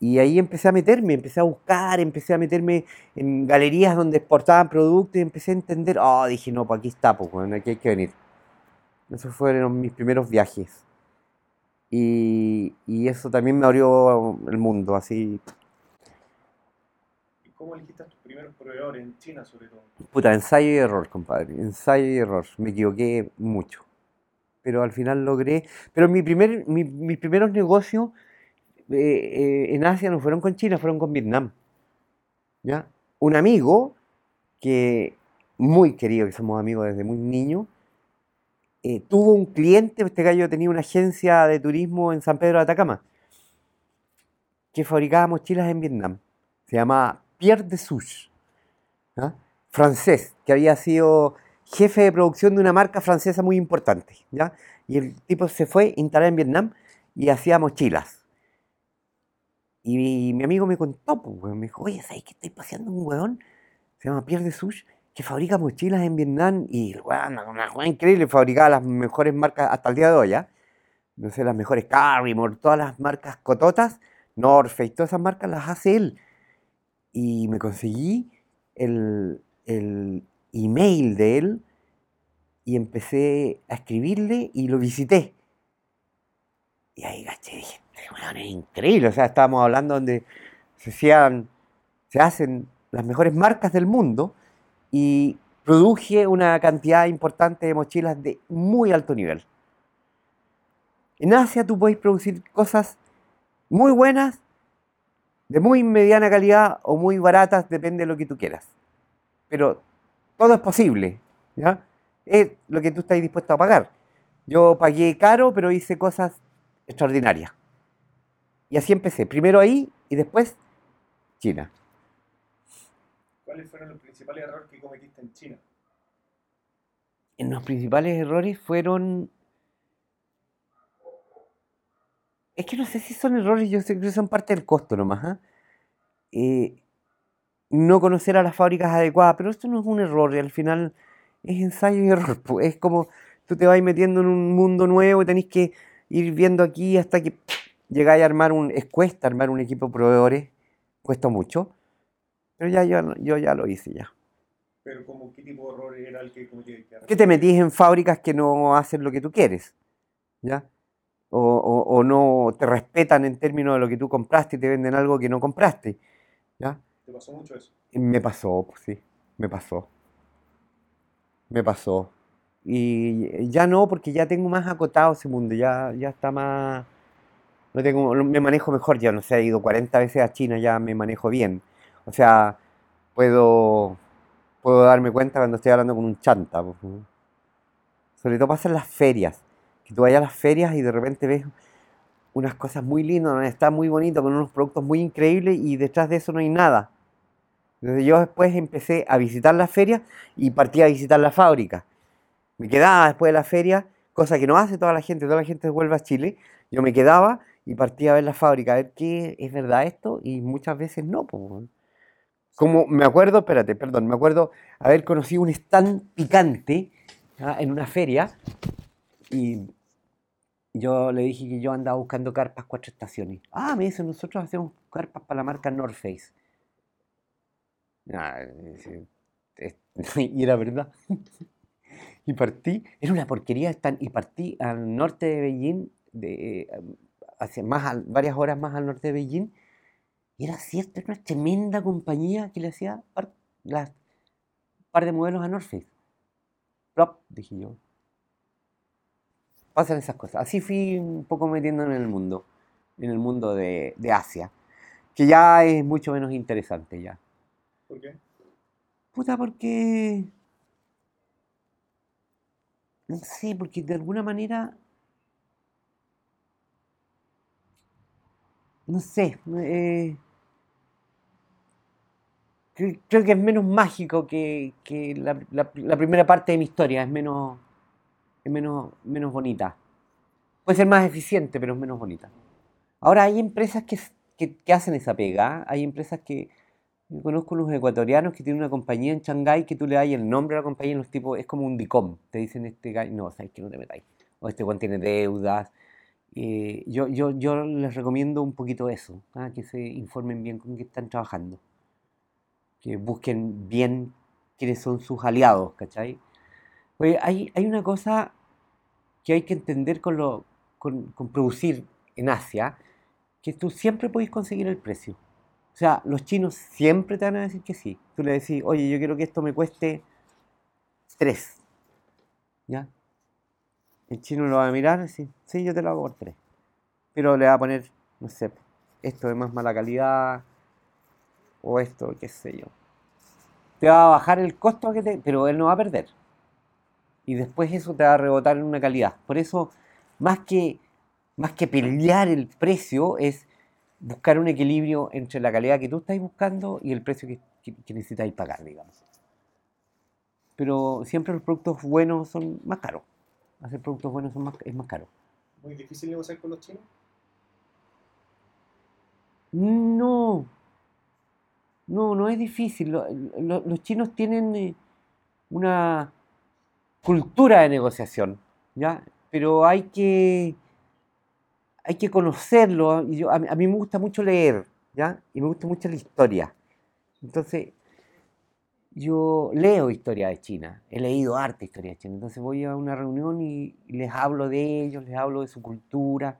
Y ahí empecé a meterme, empecé a buscar, empecé a meterme en galerías donde exportaban productos y empecé a entender, oh, dije, no, pues aquí está, pues bueno, aquí hay que venir. Esos fueron mis primeros viajes. Y, y eso también me abrió el mundo, así. ¿Y cómo elegiste a tus primeros proveedores en China, sobre todo? Puta, ensayo y error, compadre. Ensayo y error. Me equivoqué mucho. Pero al final logré. Pero mi primer, mi- mis primeros negocios eh, eh, en Asia no fueron con China, fueron con Vietnam. ¿Ya? Un amigo que muy querido, que somos amigos desde muy niño, eh, tuvo un cliente, este gallo tenía una agencia de turismo en San Pedro de Atacama, que fabricaba mochilas en Vietnam. Se llamaba Pierre de Souche, francés, que había sido jefe de producción de una marca francesa muy importante. ¿ya? Y el tipo se fue a instalar en Vietnam y hacía mochilas. Y mi, mi amigo me contó, pues, me dijo, oye, ¿sabes que estoy paseando un weón? Se llama Pierre de Souche, que fabrica mochilas en Vietnam y weón, una weá increíble, fabricaba las mejores marcas hasta el día de hoy, ¿ya? No sé, las mejores Carrymore, todas las marcas cototas, North Face, todas esas marcas las hace él. Y me conseguí el, el email de él y empecé a escribirle y lo visité. Y ahí caché, dije, este weón es increíble. O sea, estábamos hablando donde se hacían, se hacen las mejores marcas del mundo y produje una cantidad importante de mochilas de muy alto nivel. En Asia tú puedes producir cosas muy buenas, de muy mediana calidad o muy baratas, depende de lo que tú quieras. Pero todo es posible, ¿ya? Es lo que tú estás dispuesto a pagar. Yo pagué caro, pero hice cosas extraordinarias. Y así empecé. Primero ahí y después China. ¿Cuáles fueron los principales errores que cometiste en China? En los principales errores fueron... Es que no sé si son errores, yo sé que son parte del costo nomás. ¿ah? Eh, no conocer a las fábricas adecuadas, pero esto no es un error, y al final es ensayo y error. po. Es como tú te vas metiendo en un mundo nuevo y tenés que ir viendo aquí hasta que llegáis a armar un... Es cuesta armar un equipo proveedores, cuesta mucho, pero ya yo, yo ya lo hice ya. Pero como qué tipo de error era el que cometiste? que te metís en fábricas que no hacen lo que tú quieres, ¿ya? O, o- o no te respetan en términos de lo que tú compraste y te venden algo que no compraste, ¿ya? ¿Te pasó mucho eso? Me pasó, pues sí, me pasó. Me pasó. Y ya no, porque ya tengo más acotado ese mundo, ya, ya está más... No tengo, me manejo mejor, ya no sé, he ido 40 veces a China, ya me manejo bien. O sea, puedo, puedo darme cuenta cuando estoy hablando con un chanta. Sobre todo pasa en las ferias, que tú vayas a las ferias y de repente ves unas cosas muy lindas, está muy bonito, con unos productos muy increíbles y detrás de eso no hay nada. Entonces yo después empecé a visitar las ferias y partí a visitar la fábrica. Me quedaba después de la feria cosa que no hace toda la gente, toda la gente vuelve a Chile, yo me quedaba y partía a ver la fábrica, a ver qué es verdad esto, y muchas veces no. pues. Como me acuerdo, espérate, perdón, me acuerdo haber conocido un stand picante en una feria y yo le dije que yo andaba buscando carpas cuatro estaciones. Ah, me dice, nosotros hacemos carpas para la marca North Face. Y era verdad. Y partí, era una porquería stand, y partí al norte de Beijing, eh, hacia más varias horas más al norte de Beijing, y era cierto, era una tremenda compañía que le hacía par, las par de modelos a North Face. Plop, dije yo. Pasan esas cosas. Así fui un poco metiéndome en el mundo, en el mundo de, de Asia, que ya es mucho menos interesante ya. ¿Por qué? Puta, porque... No sé, porque de alguna manera... No sé. eh, creo que es menos mágico que, que la, la- la primera parte de mi historia. Es menos, es menos, menos bonita. Puede ser más eficiente, pero es menos bonita. Ahora hay empresas que, que- que hacen esa pega. Hay empresas que... Yo conozco unos ecuatorianos que tienen una compañía en Shanghái que tú le das el nombre a la compañía y los tipos es como un DICOM. Te dicen este gallo, no, sabes que no te metáis. O este Juan tiene deudas. Eh, yo, yo, yo les recomiendo un poquito eso, ¿ah? que se informen bien con qué están trabajando. Que busquen bien quiénes son sus aliados, ¿cachai? Oye, hay, hay una cosa que hay que entender con, lo, con, producir en Asia, que tú siempre podéis conseguir el precio. O sea, los chinos siempre te van a decir que sí. Tú le decís, oye, yo quiero que esto me cueste tres. ¿Ya? El chino lo va a mirar y decir, sí, yo te lo hago por tres. Pero le va a poner, no sé, esto de más mala calidad o esto, qué sé yo. Te va a bajar el costo, que te, pero él no va a perder. Y después eso te va a rebotar en una calidad. Por eso, más que, más que pelear el precio, es buscar un equilibrio entre la calidad que tú estás buscando y el precio que, que, que necesitáis pagar, digamos. Pero siempre los productos buenos son más caros. Hacer productos buenos son más, es más caro. ¿Muy difícil negociar con los chinos? No, no, no es difícil. Lo- lo- los chinos tienen eh, una cultura de negociación, ¿ya? Pero hay que, hay que conocerlo. Y yo, a, mí, me gusta mucho leer, ¿ya? Y me gusta mucho la historia. Entonces, yo leo historia de China, he leído arte historia de China. Entonces voy a una reunión y les hablo de ellos, les hablo de su cultura,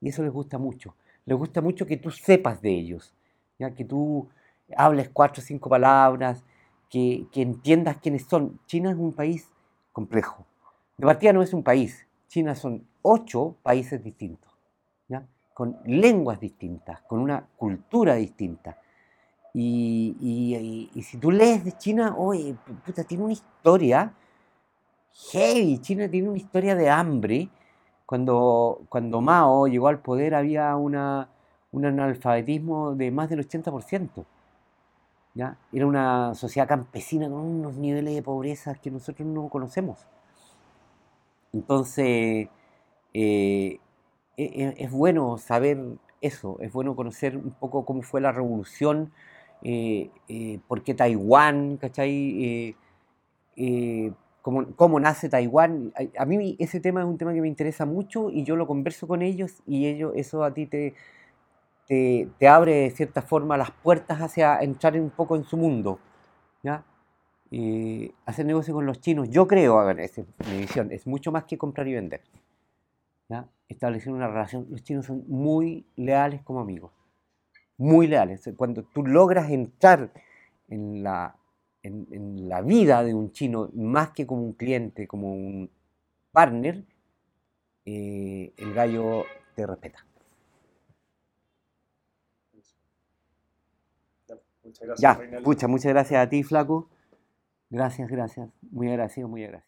y eso les gusta mucho. Les gusta mucho que tú sepas de ellos, ¿ya? Que tú hables cuatro o cinco palabras, que, que entiendas quiénes son. China es un país complejo. De partida no es un país. China son ocho países distintos, ¿ya? con lenguas distintas, con una cultura distinta. Y, y- y- y si tú lees de China, oye, puta, tiene una historia heavy. China tiene una historia de hambre. Cuando, cuando Mao llegó al poder había una, un analfabetismo de más del 80%. Era una sociedad campesina con unos niveles de pobreza que nosotros no conocemos. Entonces, eh, e- e- es bueno saber eso, es bueno conocer un poco cómo fue la revolución, eh, eh, por qué Taiwán, ¿cachai? Cómo, cómo nace Taiwán. A, a mí ese tema es un tema que me interesa mucho y yo lo converso con ellos y ellos, eso a ti te, te, te abre de cierta forma las puertas hacia entrar un poco en su mundo, ¿ya? Eh, hacer negocio con los chinos, yo creo, a ver, es mi visión, es mucho más que comprar y vender. ¿ya? Establecer una relación, los chinos son muy leales como amigos, muy leales. Cuando tú logras entrar en la, en, en la vida de un chino, más que como un cliente, como un partner, eh, el gallo te respeta. Ya, Muchas gracias, Ya, Reinaldo. pucha, muchas gracias a ti, Flaco. Gracias, gracias. Muy agradecido, muy agradecido.